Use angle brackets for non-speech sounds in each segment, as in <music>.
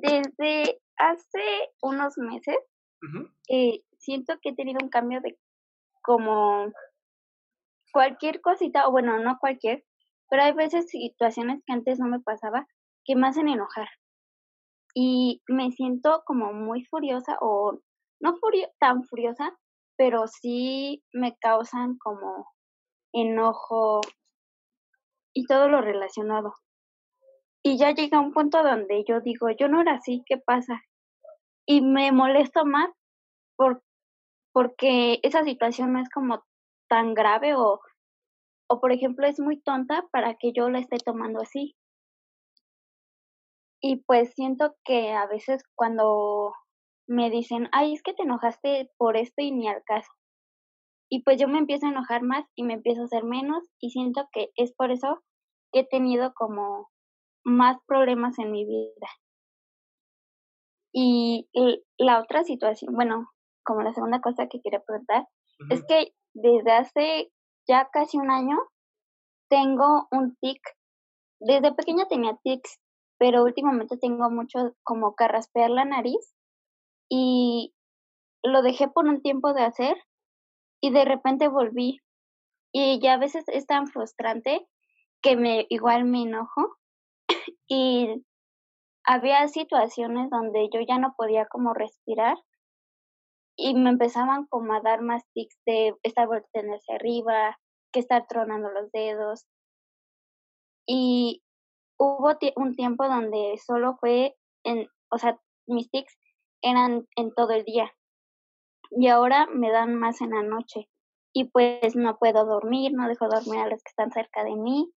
Desde hace unos meses eh, siento que he tenido un cambio de como cualquier cosita, o bueno, no cualquier, pero hay veces situaciones que antes no me pasaba que me hacen enojar. Y me siento como muy furiosa o no furio tan furiosa, pero sí me causan como enojo y todo lo relacionado. Y ya llega un punto donde yo digo, yo no era así, ¿qué pasa? Y me molesto más por, porque esa situación no es como tan grave o, o, por ejemplo, es muy tonta para que yo la esté tomando así. Y pues siento que a veces cuando me dicen, ay, es que te enojaste por esto y ni al caso. Y pues yo me empiezo a enojar más y me empiezo a hacer menos y siento que es por eso que he tenido como más problemas en mi vida. Y la otra situación, bueno, como la segunda cosa que quería preguntar, es que desde hace ya casi un año tengo un tic. Desde pequeña tenía tics, pero últimamente tengo mucho como carraspear la nariz y lo dejé por un tiempo de hacer y de repente volví. Y ya a veces es tan frustrante que me igual me enojo y había situaciones donde yo ya no podía como respirar y me empezaban como a dar más tics de estar volteando hacia arriba, que estar tronando los dedos. Y hubo un tiempo donde solo fue en, o sea, mis tics eran en todo el día. Y ahora me dan más en la noche. Y pues no puedo dormir, no dejo dormir a los que están cerca de mí.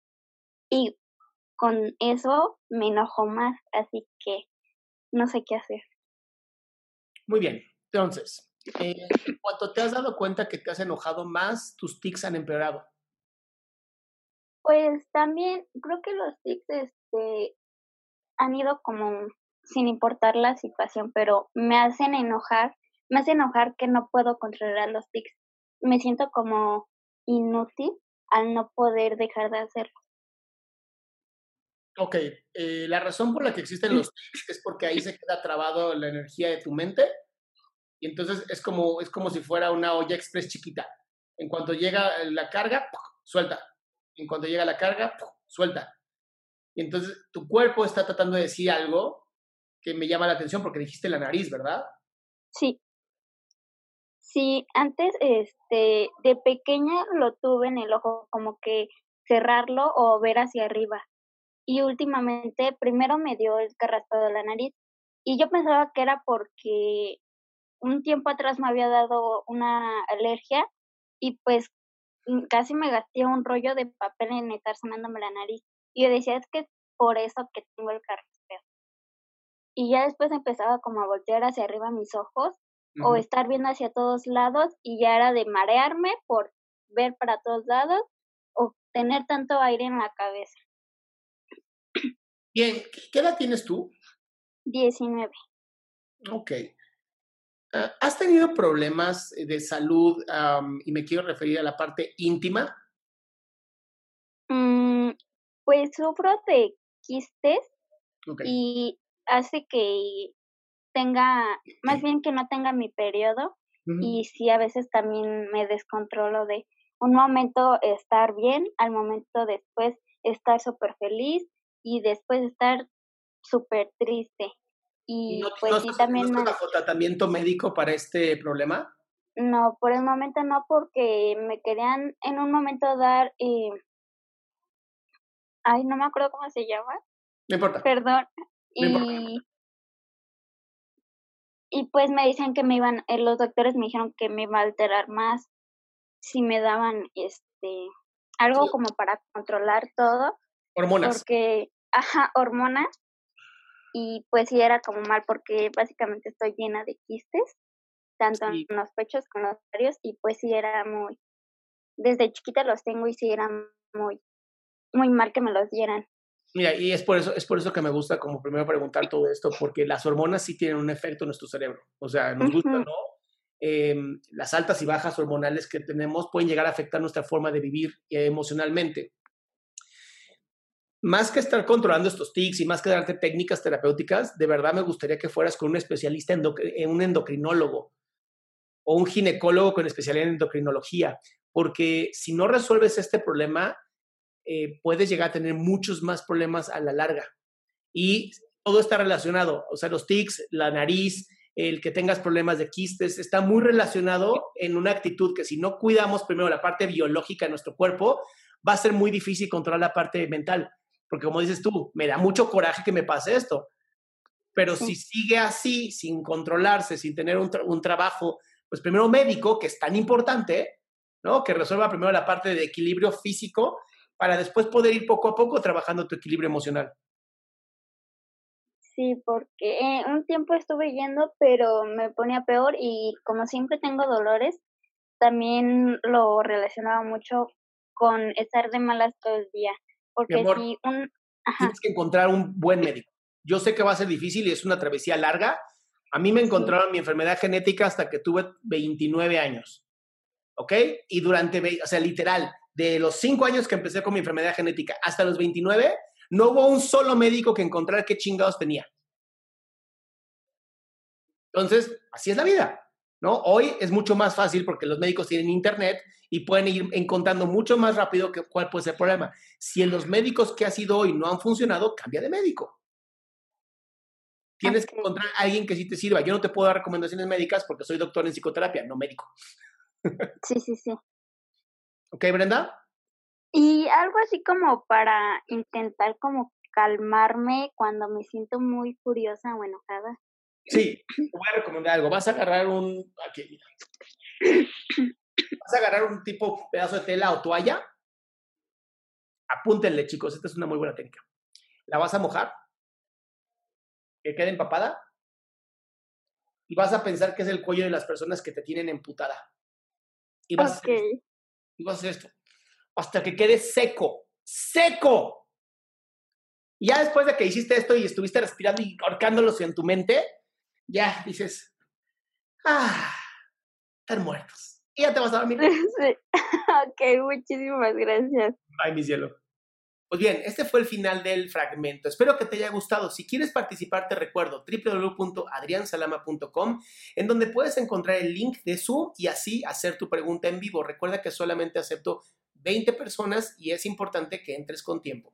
Y con eso me enojo más, así que no sé qué hacer. Muy bien. Entonces, eh, <laughs> cuando te has dado cuenta que te has enojado más, tus tics han empeorado. Pues también creo que los tics este, han ido como sin importar la situación, pero me hacen enojar, me hace enojar que no puedo controlar los tics. Me siento como inútil al no poder dejar de hacerlo. Ok, eh, la razón por la que existen los tics es porque ahí se queda trabado la energía de tu mente y entonces es como, es como si fuera una olla express chiquita. En cuanto llega la carga, suelta. En cuanto llega la carga, suelta. Y entonces tu cuerpo está tratando de decir algo que me llama la atención porque dijiste la nariz, ¿verdad? Sí. Sí, antes este de pequeña lo tuve en el ojo como que cerrarlo o ver hacia arriba. Y últimamente primero me dio el carraspado de la nariz y yo pensaba que era porque un tiempo atrás me había dado una alergia y pues mm, casi me gasté un rollo de papel en estar sonándome la nariz. Y yo decía, es que por eso que tengo el carraspeo. Y ya después empezaba como a voltear hacia arriba mis ojos o estar viendo hacia todos lados y ya era de marearme por ver para todos lados o tener tanto aire en la cabeza. Bien, ¿qué edad tienes tú? 19. Ok. Ah, ¿Has tenido problemas de salud y me quiero referir a la parte íntima? Mm, pues sufro de quistes y hace que tenga, más bien que no tenga mi periodo y sí a veces también me descontrolo de un momento estar bien, al momento después estar súper feliz y después estar súper triste. Y, no, pues sí también... ¿no tratamiento médico para este problema? No, por el momento no, porque me querían en un momento dar... Eh, ay, no me acuerdo cómo se llama. No importa. Perdón. y, y pues me dicen que me iban, eh, los doctores me dijeron que me iba a alterar más si me daban este algo como para controlar todo. Hormonas. Porque, ajá, hormonas. Y pues sí era como mal porque básicamente estoy llena de quistes, tanto en los pechos como en los ovarios, y pues sí era muy, desde chiquita los tengo y sí era muy, muy mal que me los dieran. Mira, y es por eso, es por eso que me gusta como primero preguntar todo esto, porque las hormonas sí tienen un efecto en nuestro cerebro. O sea, nos gusta, ¿no? Em, las altas y bajas hormonales que tenemos pueden llegar a afectar nuestra forma de vivir emocionalmente. Más que estar controlando estos tics y más que darte técnicas terapéuticas, de verdad me gustaría que fueras con un especialista, en un endocrinólogo o un ginecólogo con especialidad en endocrinología, porque si no resuelves este problema, eh, puedes llegar a tener muchos más problemas a la larga. Y todo está relacionado, o sea, los tics, la nariz, el que tengas problemas de quistes, está muy relacionado en una actitud que si no cuidamos primero la parte biológica de nuestro cuerpo, va a ser muy difícil controlar la parte mental. Porque como dices tú, me da mucho coraje que me pase esto. Pero si sigue así, sin controlarse, sin tener un, un, trabajo, pues primero médico, que es tan importante, ¿no? Que resuelva primero la parte de equilibrio físico para después poder ir poco a poco trabajando tu equilibrio emocional. Sí, porque un tiempo estuve yendo, pero me ponía peor y como siempre tengo dolores, también lo relacionaba mucho con estar de malas todo el día. Porque si un... Tienes que encontrar un buen médico. Yo sé que va a ser difícil y es una travesía larga. A mí me encontraron mi enfermedad genética hasta que tuve 29 años. ¿Ok? Y durante, o sea, literal, de los 5 años que empecé con mi enfermedad genética hasta los 29, no hubo un solo médico que encontrar qué chingados tenía. Entonces, así es la vida, ¿no? Hoy es mucho más fácil porque los médicos tienen internet y pueden ir encontrando mucho más rápido que, cuál puede ser el problema. Si en los médicos que ha sido hoy no han funcionado, cambia de médico. Tienes que encontrar a alguien que sí te sirva. Yo no te puedo dar recomendaciones médicas porque soy doctor en psicoterapia, no médico. Sí, sí, sí. ¿Ok, Brenda? Y algo así como para intentar como calmarme cuando me siento muy furiosa o enojada. Sí, te voy a recomendar algo. Vas a agarrar un. Aquí, Vas a agarrar un tipo pedazo de tela o toalla. Apúntenle, chicos. Esta es una muy buena técnica. La vas a mojar. Que quede empapada. Y vas a pensar que es el cuello de las personas que te tienen emputada. Y vas, a, hacer y vas a hacer esto hasta que quede seco, seco. Y ya después de que hiciste esto y estuviste respirando y ahorcándolos en tu mente, ya dices, ah, están muertos. Y ya te vas a dormir. <laughs> Sí. <laughs> ok, muchísimas gracias. Ay, mi cielo. Pues bien, este fue el final del fragmento. Espero que te haya gustado. Si quieres participar, te recuerdo www.adriansalama.com, en donde puedes encontrar el link de Zoom y así hacer tu pregunta en vivo. Recuerda que solamente acepto 20 personas y es importante que entres con tiempo.